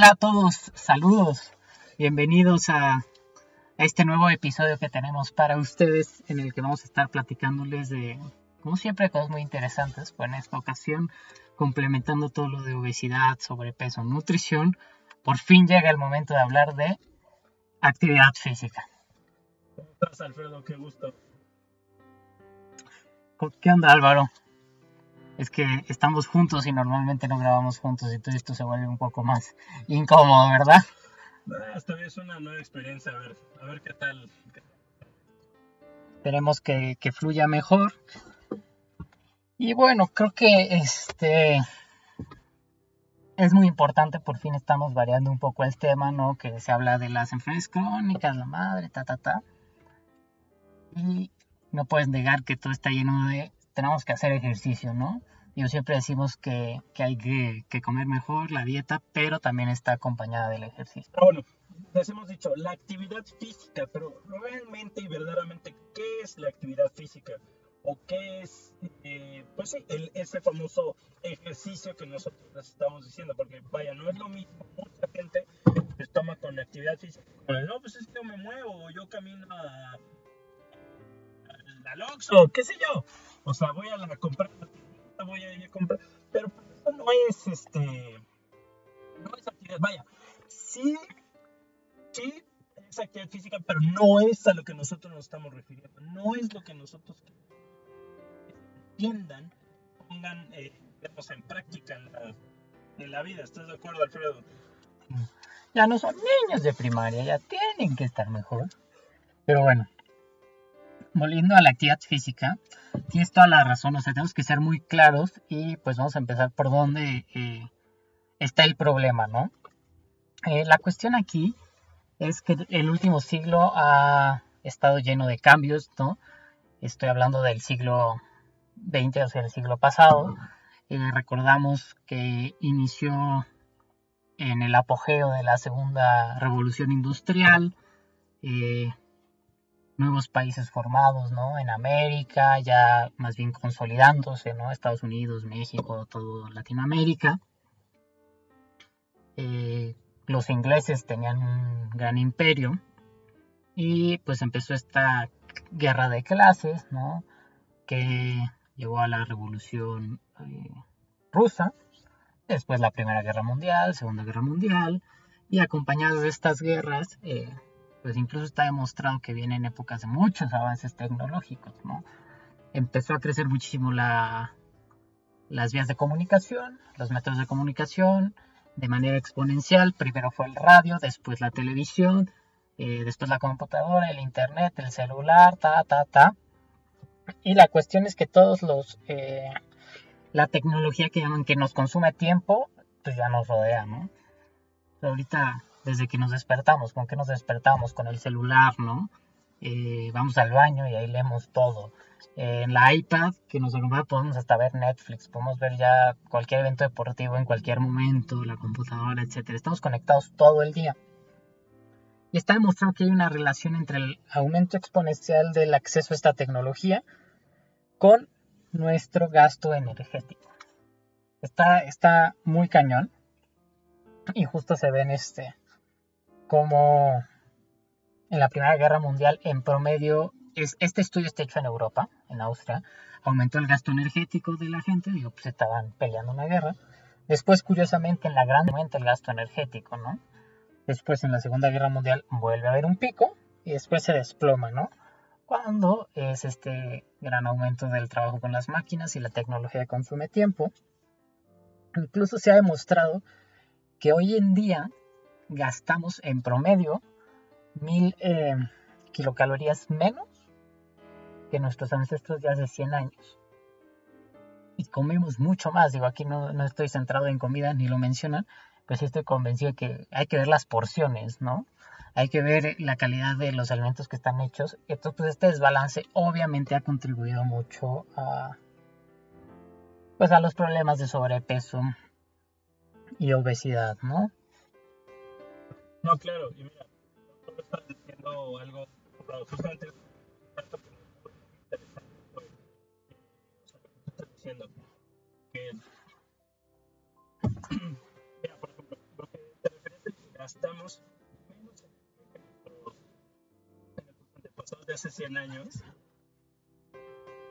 Hola a todos, saludos, bienvenidos a, este nuevo episodio que tenemos para ustedes en el que vamos a estar platicándoles de, como siempre, cosas muy interesantes, pues en esta ocasión complementando todo lo de obesidad, sobrepeso, nutrición, por fin llega el momento de hablar de actividad física. ¿Cómo estás, Alfredo? Qué gusto. ¿Qué onda, Álvaro? Es que estamos juntos y normalmente no grabamos juntos y todo esto se vuelve un poco más incómodo, ¿verdad? esta vez es una nueva experiencia, a ver, a ver qué tal. Esperemos que, que fluya mejor. Y bueno, creo que este es muy importante, por fin estamos variando un poco el tema, ¿no? Que se habla de las enfermedades crónicas, la madre, ta, ta, ta. Y no puedes negar que todo está lleno de tenemos que hacer ejercicio, ¿no? Yo siempre decimos que, hay que, comer mejor, la dieta, pero también está acompañada del ejercicio. Ah, bueno, les hemos dicho la actividad física, pero realmente y verdaderamente, ¿qué es la actividad física? ¿O qué es, eh, pues sí, ese famoso ejercicio que nosotros estamos diciendo? Porque vaya, no es lo mismo, mucha gente pues toma con actividad física. No, pues es que yo me muevo, yo camino a, al Oxxo, qué sé yo. O sea, voy a la, comprar voy a ir a comprar. Pero eso no es este. No es actividad. Vaya, sí, sí es actividad física, pero no es a lo que nosotros nos estamos refiriendo. No es lo que nosotros entiendan, pongan, eh, en práctica en la, en la vida. ¿Estás de acuerdo, Alfredo? Ya no son niños de primaria, ya tienen que estar mejor. Pero bueno, volviendo a la actividad física, tienes toda la razón, o sea, tenemos que ser muy claros y pues vamos a empezar por dónde eh, está el problema, ¿no? Eh, la cuestión aquí es que el último siglo ha estado lleno de cambios, ¿no? Estoy hablando del siglo XX, o sea, el siglo pasado. Eh, recordamos que inició en el apogeo de la segunda revolución industrial, nuevos países formados, ¿no? En América, ya más bien consolidándose, ¿no? Estados Unidos, México, todo Latinoamérica. Eh, los ingleses tenían un gran imperio y pues empezó esta guerra de clases, ¿no? Que llevó a la revolución eh, rusa, después la Primera Guerra Mundial, Segunda Guerra Mundial, y acompañadas de estas guerras, eh, pues incluso está demostrado que vienen épocas de muchos avances tecnológicos, ¿no? Empezó a crecer muchísimo la, las vías de comunicación, los métodos de comunicación, de manera exponencial. Primero fue el radio, después la televisión, eh, después la computadora, el internet, el celular, ta, ta, ta. Y la cuestión es que todos los... Eh, la tecnología que nos consume tiempo, pues ya nos rodea, ¿no? ahorita desde que nos despertamos, con que nos despertamos, con el celular, ¿no? Eh, vamos al baño y ahí leemos todo. Eh, en la iPad que nos acompaña podemos hasta ver Netflix, podemos ver ya cualquier evento deportivo en cualquier momento, la computadora, etc. Estamos conectados todo el día. Y está demostrado que hay una relación entre el aumento exponencial del acceso a esta tecnología con nuestro gasto energético. Está, está muy cañón. Y justo se ve en este, como en la Primera Guerra Mundial, en promedio, es, este estudio está hecho en Europa, en Austria, aumentó el gasto energético de la gente, digo, pues estaban peleando una guerra. Después, curiosamente, en la Gran aumenta el gasto energético, ¿no? Después, en la Segunda Guerra Mundial, vuelve a haber un pico y después se desploma, ¿no? Cuando es este gran aumento del trabajo con las máquinas y la tecnología consume tiempo. Incluso se ha demostrado que hoy en día gastamos en promedio mil eh, kilocalorías menos que nuestros ancestros de hace 100 años. y comemos mucho más. Digo, aquí no, no estoy centrado en comida ni lo mencionan, pues sí estoy convencido que hay que ver las porciones, ¿no? Hay que ver la calidad de los alimentos que están hechos. Entonces, pues este desbalance obviamente ha contribuido mucho a, pues a los problemas de sobrepeso y obesidad, ¿no? No, claro, y mira, tú estás diciendo algo, justamente diciendo que mira, por ejemplo, lo que te refieres es que gastamos menos en nuestros antepasados de hace 100 años.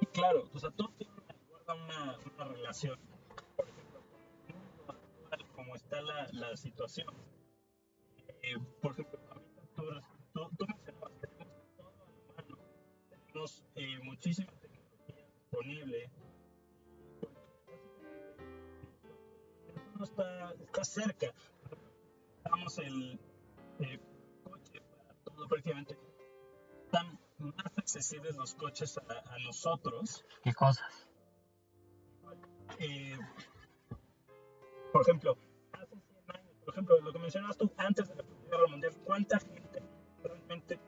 Y claro, o sea, todo tiene una, una, una relación. Por ejemplo, actual, como está la, la situación. Eh, por ejemplo, ahorita tú, tú, tú mencionabas, tenemos todo a la mano, tenemos eh, muchísima tecnología disponible no está, está cerca. Damos el eh, coche para todo prácticamente. Están más accesibles los coches a, a nosotros. ¿Qué cosas? Eh, por ejemplo, hace 100 años, por ejemplo, lo que mencionabas tú antes de la ¿cuánta gente realmente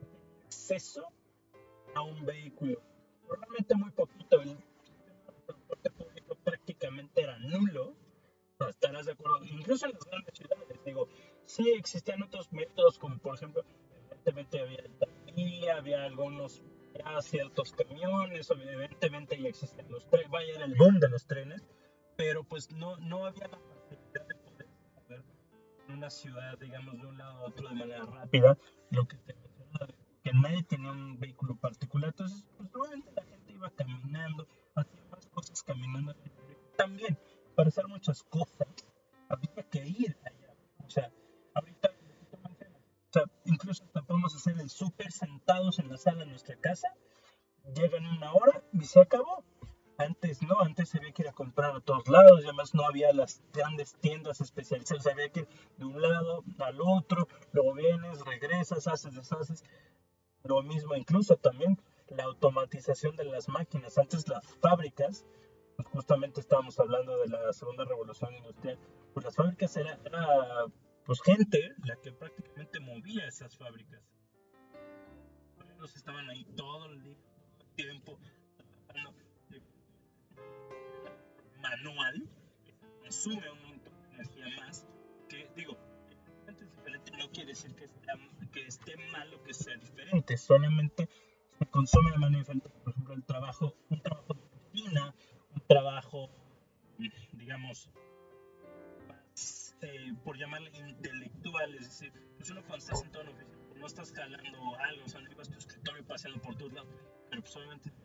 tenía acceso a un vehículo? Probablemente muy poquito. El transporte público prácticamente era nulo estarás de acuerdo, incluso en las grandes ciudades, digo, sí existían otros métodos, como por ejemplo, evidentemente había el taxi, había algunos, ya ciertos camiones, evidentemente ya existían los trenes, vaya, era el boom de los trenes, pero pues no, no había una ciudad, digamos, de un lado a otro de manera rápida, lo que te mencionaba, que nadie tenía un vehículo particular, entonces, pues probablemente la gente iba caminando, hacía más cosas caminando también para hacer muchas cosas, había que ir allá. O sea, ahorita, o sea, incluso hasta podemos hacer el súper sentados en la sala de nuestra casa, llegan una hora y se acabó. Antes no, antes había que ir a comprar a todos lados, y además no había las grandes tiendas especializadas, había que ir de un lado al otro, luego vienes, regresas, haces, deshaces. Lo mismo incluso también la automatización de las máquinas. Antes las fábricas pues justamente estábamos hablando de la segunda revolución industrial, pues las fábricas era, era pues gente la que prácticamente movía esas fábricas. Los estaban ahí todo el día, todo el tiempo, manual, que consume un montón de energía más, que digo, es diferente no quiere decir que que esté mal o que sea diferente, solamente se consume de manera diferente, por ejemplo, el trabajo, un trabajo de oficina, un trabajo, digamos, eh, por llamarle intelectual, es decir, pues uno cuando está sentado en oficina, pues no estás jalando algo, o sea, no a tu escritorio paseando por todos lados, pero pues obviamente toda.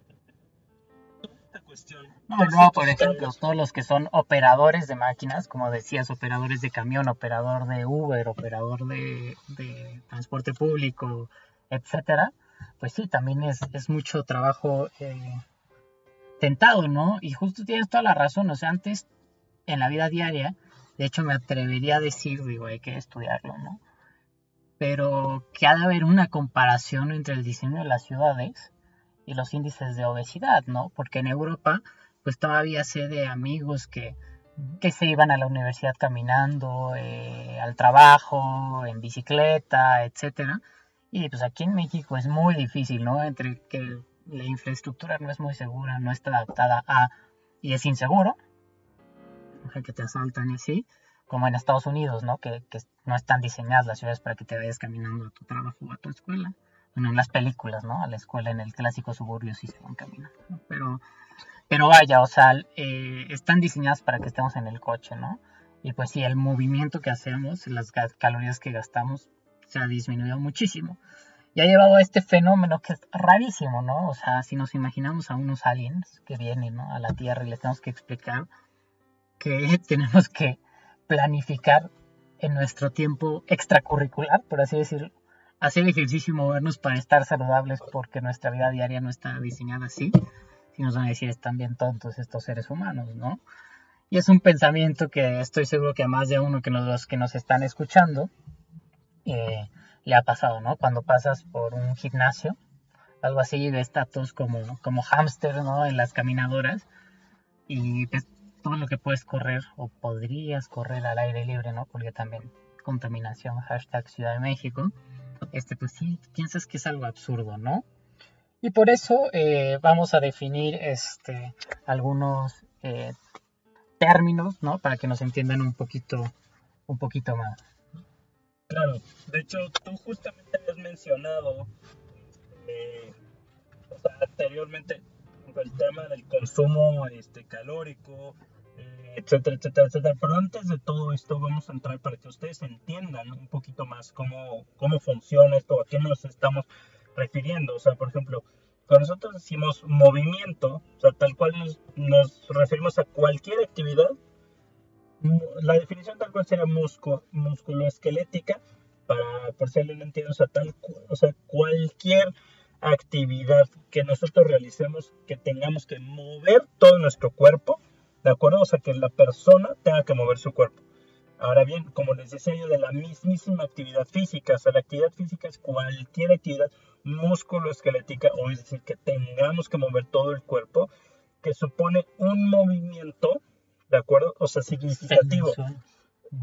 No, no, por ejemplo, todos los que son operadores de máquinas, como decías, operadores de camión, operador de Uber, operador de, de transporte público, etcétera, pues sí, también es, es mucho trabajo eh, tentado, ¿no? Y justo tienes toda la razón, o sea, antes en la vida diaria, de hecho me atrevería a decir, digo, hay que estudiarlo, ¿no? Pero que ha de haber una comparación entre el diseño de las ciudades y los índices de obesidad, ¿no? Porque en Europa, pues todavía sé de amigos que, que se iban a la universidad caminando, eh, al trabajo, en bicicleta, etcétera. Y pues aquí en México es muy difícil, ¿no? Entre que la infraestructura no es muy segura, no está adaptada a y es inseguro, que te asaltan y así, como en Estados Unidos, ¿no? Que, que, no están diseñadas las ciudades para que te vayas caminando a tu trabajo o a tu escuela. Bueno, en las películas, ¿no? A la escuela en el clásico suburbio sí se van caminando, ¿no? Pero, pero vaya, o sea, eh, están diseñadas para que estemos en el coche, ¿no? Y pues sí, el movimiento que hacemos, las calorías que gastamos, se ha disminuido muchísimo y ha llevado a este fenómeno que es rarísimo, ¿no? O sea, si nos imaginamos a unos aliens que vienen ¿no? a la Tierra y les tenemos que explicar que tenemos que planificar en nuestro tiempo extracurricular, por así decirlo, hacer ejercicio y movernos para estar saludables porque nuestra vida diaria no está diseñada así, si nos van a decir están bien tontos estos seres humanos, ¿no? Y es un pensamiento que estoy seguro que a más de uno que los que nos están escuchando, eh, le ha pasado, ¿no? Cuando pasas por un gimnasio, algo así de estatus como, como hámster, ¿no? En las caminadoras, y todo lo que puedes correr o podrías correr al aire libre, ¿no? Porque también contaminación, hashtag Ciudad de México, este, pues sí, piensas que es algo absurdo, ¿no? Y por eso eh, vamos a definir este, algunos eh, términos, ¿no? Para que nos entiendan un poquito, un poquito más. Claro, de hecho tú justamente habías mencionado eh, anteriormente el tema del consumo este, calórico, etcétera, etcétera, etcétera. Pero antes de todo esto vamos a entrar para que ustedes entiendan un poquito más cómo, cómo funciona esto, a qué nos estamos refiriendo. O sea, por ejemplo, cuando nosotros decimos movimiento, o sea, tal cual nos, referimos a cualquier actividad, la definición tal cual sería musculo, musculoesquelética, para, por si alguien entiende, o sea, tal, o sea, cualquier actividad que nosotros realicemos, que tengamos que mover todo nuestro cuerpo, ¿de acuerdo? O sea, que la persona tenga que mover su cuerpo. Ahora bien, como les decía yo, de la mismísima actividad física, o sea, la actividad física es cualquier actividad músculo-esquelética, o es decir, que tengamos que mover todo el cuerpo, que supone un movimiento, ¿de acuerdo? O sea, significativo.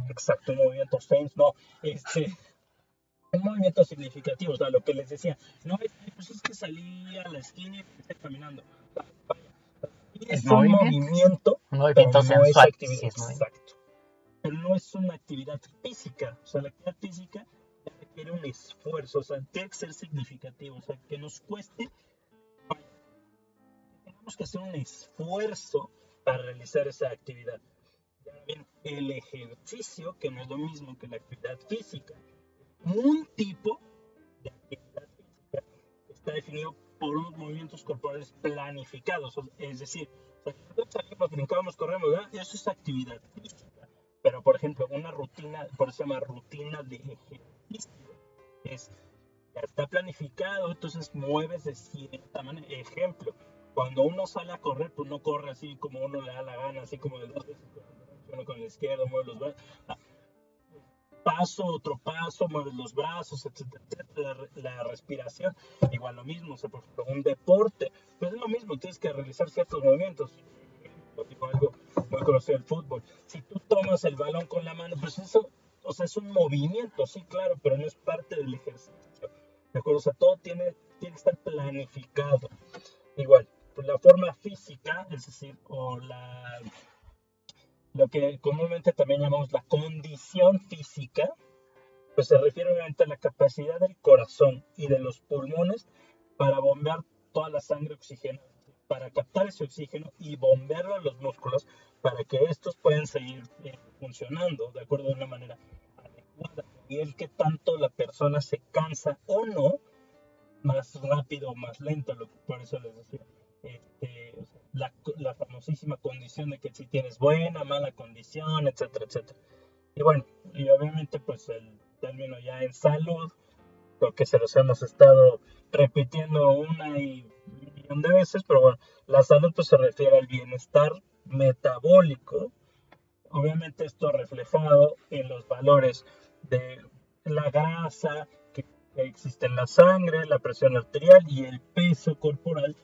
Exacto, un movimiento sense, no, este, un movimiento significativo, o sea, lo que les decía, no, pues es que salí a la esquina y estoy caminando. Es, un movimiento, un movimiento pero no es actividad, exacto. Pero no es una actividad física, o sea, la actividad física requiere un esfuerzo, o sea, tiene que ser significativo, o sea, que nos cueste, tenemos que hacer un esfuerzo para realizar esa actividad. Bien, el ejercicio, que no es lo mismo que la actividad física, un tipo de actividad física está definido por unos movimientos corporales planificados, es decir, salimos, brincamos, corremos, eso es actividad física. Pero, por ejemplo, una rutina, por eso se llama rutina de ejercicio, es, está planificado, entonces mueves de cierta manera. Ejemplo, cuando uno sale a correr, pues no corre así como uno le da la gana, así como de dos veces, uno con la izquierda, mueve los brazos paso, otro paso, mueves los brazos, etcétera, etcétera. La, respiración, igual lo mismo, o sea, por ejemplo, un deporte, pues es lo mismo, tienes que realizar ciertos movimientos. Digo algo muy conocido el fútbol. Si tú tomas el balón con la mano, pues eso, o sea, es un movimiento, sí, claro, pero no es parte del ejercicio. ¿De acuerdo? O sea, todo tiene, tiene que estar planificado. Igual, pues la forma física, es decir, o la lo que comúnmente también llamamos la condición física, pues se refiere obviamente a la capacidad del corazón y de los pulmones para bombear toda la sangre oxigenada, para captar ese oxígeno y bombearlo a los músculos para que estos puedan seguir eh, funcionando de acuerdo de una manera adecuada. Y el que tanto la persona se cansa o no, más rápido o más lento, por eso les decía. Este, la, la, famosísima condición de que si tienes buena, mala condición, etcétera, etcétera. Y bueno, y obviamente pues el término ya en salud, porque se los hemos estado repitiendo una y un millón de veces, pero bueno, la salud pues se refiere al bienestar metabólico, obviamente esto reflejado en los valores de la grasa que existe en la sangre, la presión arterial y el peso corporal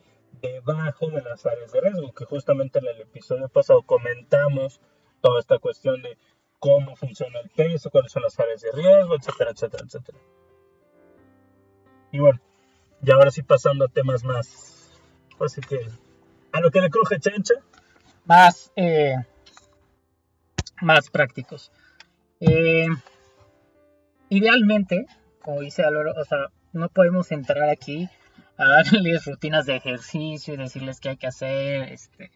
debajo de las áreas de riesgo, que justamente en el episodio pasado comentamos toda esta cuestión de cómo funciona el peso, cuáles son las áreas de riesgo, etcétera, etcétera, etcétera. Y bueno, y ahora sí pasando a temas más, así que a lo que le cruje chencha. Más, eh, más prácticos. Eh, idealmente, como dice Álvaro, o sea, no podemos entrar aquí a darles rutinas de ejercicio y decirles qué hay que hacer, este,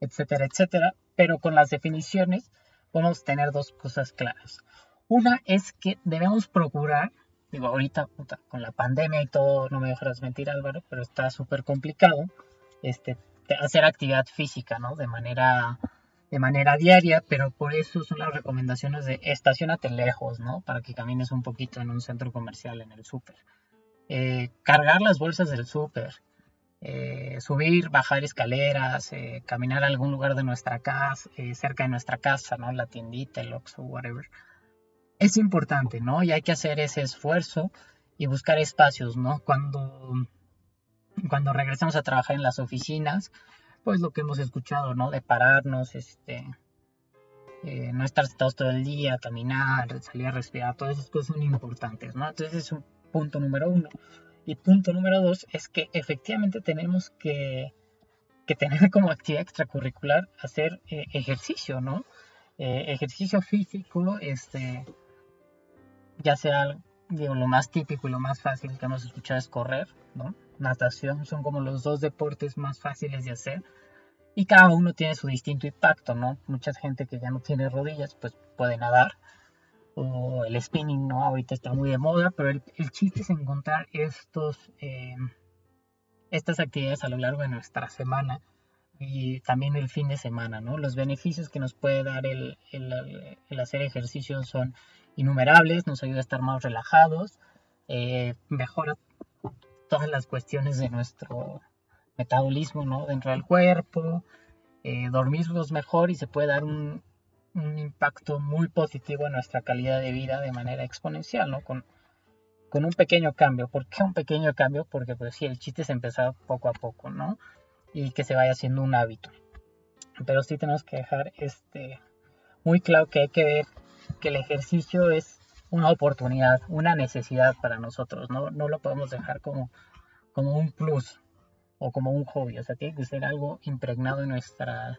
etcétera, etcétera. Pero con las definiciones podemos tener dos cosas claras. Una es que debemos procurar, digo, ahorita con la pandemia y todo, no me dejarás mentir Álvaro, pero está súper complicado, este, hacer actividad física, ¿no? De manera, de manera diaria, pero por eso son las recomendaciones de estacionate lejos, ¿no? Para que camines un poquito en un centro comercial, en el súper. Eh, cargar las bolsas del súper, eh, subir, bajar escaleras, eh, caminar a algún lugar de nuestra casa, cerca de nuestra casa, ¿no? La tiendita, el Oxxo, whatever. Es importante, ¿no? Y hay que hacer ese esfuerzo y buscar espacios, ¿no? Cuando, cuando regresamos a trabajar en las oficinas, pues lo que hemos escuchado, ¿no? De pararnos, este, no estar sentados todo el día, caminar, salir a respirar, todas esas cosas son importantes, ¿no? Entonces es un punto número uno. Y punto número dos es que efectivamente tenemos que, que tener como actividad extracurricular hacer eh, ejercicio, ¿no? Eh, ejercicio físico, este, ya sea lo más típico y lo más fácil que hemos escuchado es correr, ¿no? Natación son como los dos deportes más fáciles de hacer y cada uno tiene su distinto impacto, ¿no? Mucha gente que ya no tiene rodillas, pues puede nadar. O el spinning, ¿no? Ahorita está muy de moda, pero el, chiste es encontrar estos, eh, estas actividades a lo largo de nuestra semana y también el fin de semana, ¿no? Los beneficios que nos puede dar el, el, hacer ejercicio son innumerables, nos ayuda a estar más relajados, eh, mejora todas las cuestiones de nuestro metabolismo ¿no? dentro del cuerpo, eh, dormirnos mejor y se puede dar un, impacto muy positivo en nuestra calidad de vida de manera exponencial, ¿no? Con, con un pequeño cambio. ¿Por qué un pequeño cambio? Porque pues sí, el chiste es empezar poco a poco, ¿no? Y que se vaya haciendo un hábito. Pero sí tenemos que dejar este muy claro que hay que ver que el ejercicio es una oportunidad, una necesidad para nosotros, no, no lo podemos dejar como, como un plus, o como un hobby, o sea, tiene que ser algo impregnado en, nuestra,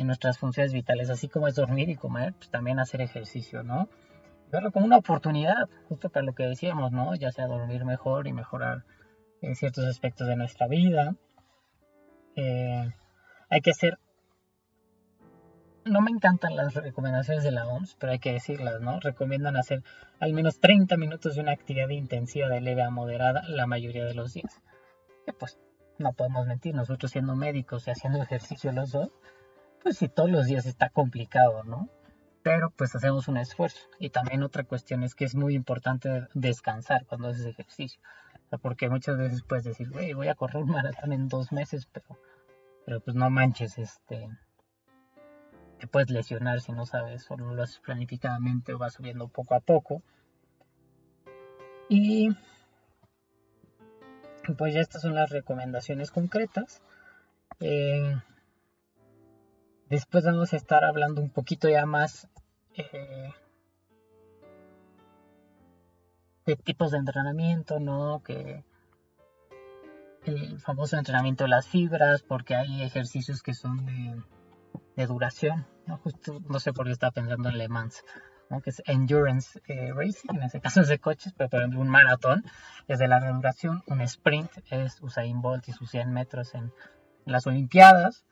en nuestras funciones vitales, así como es dormir y comer, pues también hacer ejercicio, ¿no? Verlo como una oportunidad, justo para lo que decíamos, ¿no? Ya sea dormir mejor y mejorar en ciertos aspectos de nuestra vida. Eh, hay que ser... No me encantan las recomendaciones de la OMS, pero hay que decirlas, ¿no? Recomiendan hacer al menos 30 minutos de una actividad intensiva de leve a moderada la mayoría de los días. Pues no podemos mentir, nosotros siendo médicos y haciendo ejercicio los dos, pues si todos los días está complicado, ¿no? Pero pues hacemos un esfuerzo. Y también otra cuestión es que es muy importante descansar cuando haces ejercicio. porque muchas veces puedes decir, güey, voy a correr un maratón en dos meses, pero, pero pues no manches, este, te puedes lesionar si no sabes o no lo haces planificadamente o vas subiendo poco a poco. Y pues ya estas son las recomendaciones concretas. Eh, después vamos a estar hablando un poquito ya más eh, de tipos de entrenamiento, ¿no? Que el famoso entrenamiento de las fibras, porque hay ejercicios que son de, duración, ¿no? Justo no sé por qué estaba pensando en Le Mans que es endurance eh, racing, en este caso es de coches, pero por ejemplo un maratón es de larga duración, un sprint es Usain Bolt y sus 100 metros en, las Olimpiadas.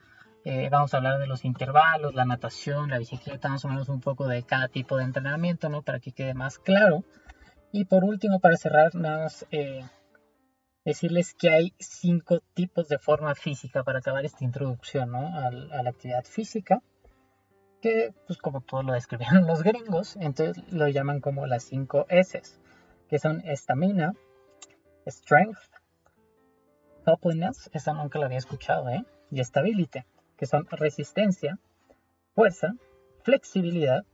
Eh, vamos a hablar de los intervalos, la natación, la bicicleta, más o menos un poco de cada tipo de entrenamiento, ¿no? Para que quede más claro. Y por último, para cerrar, nada más eh, decirles que hay cinco tipos de forma física para acabar esta introducción ¿no? a, la actividad física que pues como todos lo describieron los gringos, entonces lo llaman como las 5 S, que son estamina, strength, toughness, esa nunca la había escuchado, ¿eh? Y stability, que son resistencia, fuerza, flexibilidad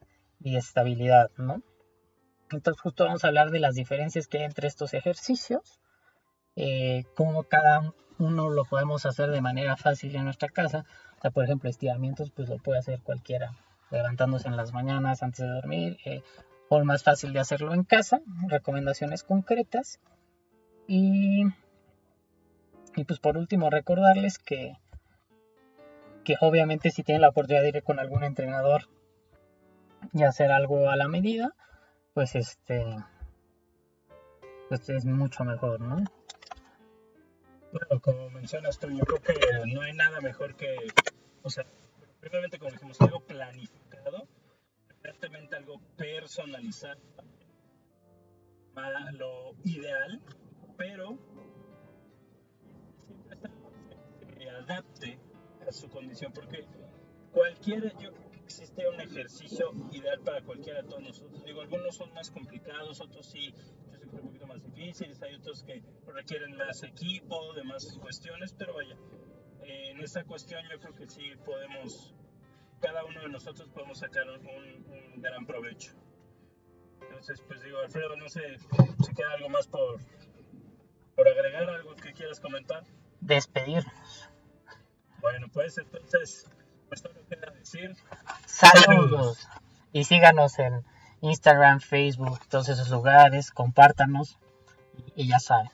y estabilidad, ¿no? Entonces justo vamos a hablar de las diferencias que hay entre estos ejercicios, eh, cómo cada uno lo podemos hacer de manera fácil en nuestra casa, por ejemplo, estiramientos, pues lo puede hacer cualquiera, levantándose en las mañanas antes de dormir, eh, más fácil de hacerlo en casa, recomendaciones concretas. Y, y pues por último, recordarles que, que obviamente si tienen la oportunidad de ir con algún entrenador y hacer algo a la medida, pues este pues es mucho mejor, ¿no? Bueno, como mencionas tú, yo creo que no hay nada mejor que, o sea, primeramente como dijimos, algo planificado, evidentemente algo personalizado, para lo ideal, pero siempre se adapte a su condición, porque cualquiera, yo creo que existe un ejercicio ideal para cualquiera de todos nosotros. Digo, algunos son más complicados, otros sí un poquito más difíciles, hay otros que requieren más equipo, de más cuestiones, pero vaya, eh, en esa cuestión yo creo que sí podemos, cada uno de nosotros podemos sacar un, gran provecho. Entonces, pues digo, Alfredo, no sé si queda algo más por, por agregar, algo que quieras comentar. Despedirnos. Bueno, pues entonces, pues solo queda decir. Saludos. Y síganos en Instagram, Facebook, todos esos lugares. Compártanos. Y ya saben.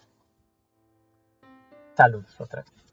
Saludos otra vez.